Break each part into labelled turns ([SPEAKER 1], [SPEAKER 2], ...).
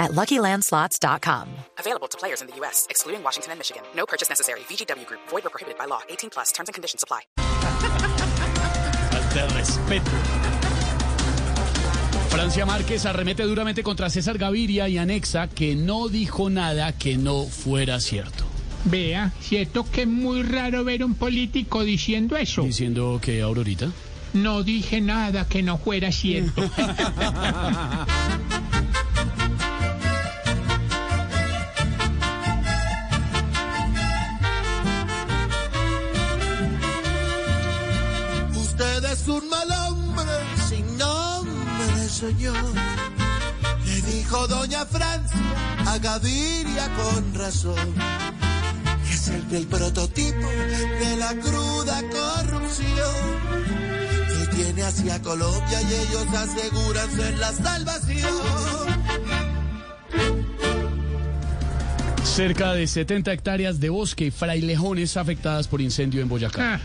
[SPEAKER 1] at LuckyLandSlots.com.
[SPEAKER 2] Available to players in the U.S., excluding Washington and Michigan. No purchase necessary. VGW Group. Void or prohibited by law. 18 plus. Terms and conditions apply.
[SPEAKER 3] Falta respeto. Francia Márquez arremete duramente contra César Gaviria y anexa que no dijo nada que no fuera cierto.
[SPEAKER 4] Vea, cierto que es muy raro ver un político diciendo eso.
[SPEAKER 3] Diciendo que Aurorita.
[SPEAKER 4] No dije nada que no fuera cierto.
[SPEAKER 5] un mal hombre sin nombre, señor. Le dijo doña Francia a Gaviria con razón. Es el del prototipo de la cruda corrupción. Que tiene hacia Colombia y ellos aseguran ser la salvación.
[SPEAKER 3] Cerca de 70 hectáreas de bosque y frailejones afectadas por incendio en Boyacá.
[SPEAKER 4] Ah,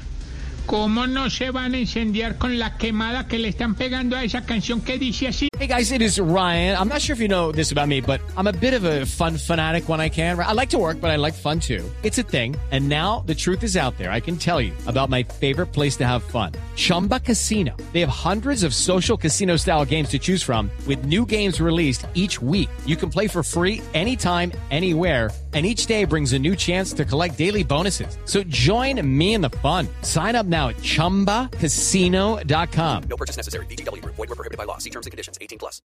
[SPEAKER 4] ¿Cómo no se van a incendiar con la quemada que le están pegando a esa canción que dice así?
[SPEAKER 6] Hey guys, it is Ryan. I'm not sure if you know this about me, but I'm a bit of a fun fanatic when I can. I like to work, but I like fun too. It's a thing. And now the truth is out there. I can tell you about my favorite place to have fun. Chumba Casino. They have hundreds of social casino style games to choose from with new games released each week. You can play for free anytime, anywhere and each day brings a new chance to collect daily bonuses. So join me in the fun. Sign up now at ChumbaCasino.com.
[SPEAKER 7] No purchase necessary. VGW Group. Void were prohibited by law. See terms and conditions. 18 plus.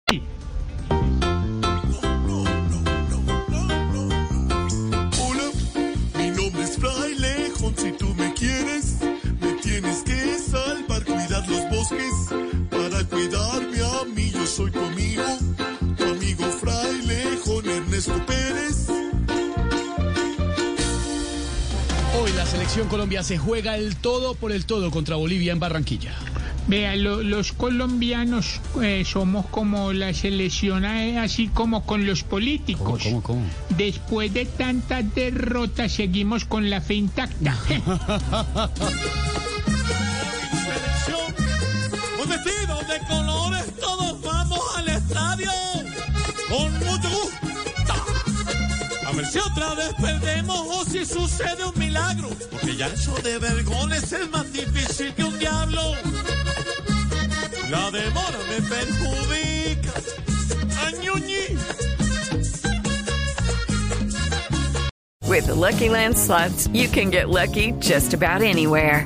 [SPEAKER 5] Hola, mi nombre es Frailejón. Si tú me quieres, me tienes que salvar, cuidar los bosques. Para cuidarme
[SPEAKER 3] selección Colombia se juega el todo por el todo contra Bolivia en Barranquilla.
[SPEAKER 4] Vea, lo- los colombianos eh, somos como la selección, eh, así como con los políticos.
[SPEAKER 3] ¿Cómo, cómo?
[SPEAKER 4] Después de tantas derrotas, seguimos con la fe intacta.
[SPEAKER 5] Selección, un vestido de Si otra vez perdemos o si sucede un milagro. Porque ya eso de es más difícil que un diablo. La demora me perjudica. Añuñi.
[SPEAKER 8] With the Lucky Land slots, you can get lucky just about anywhere.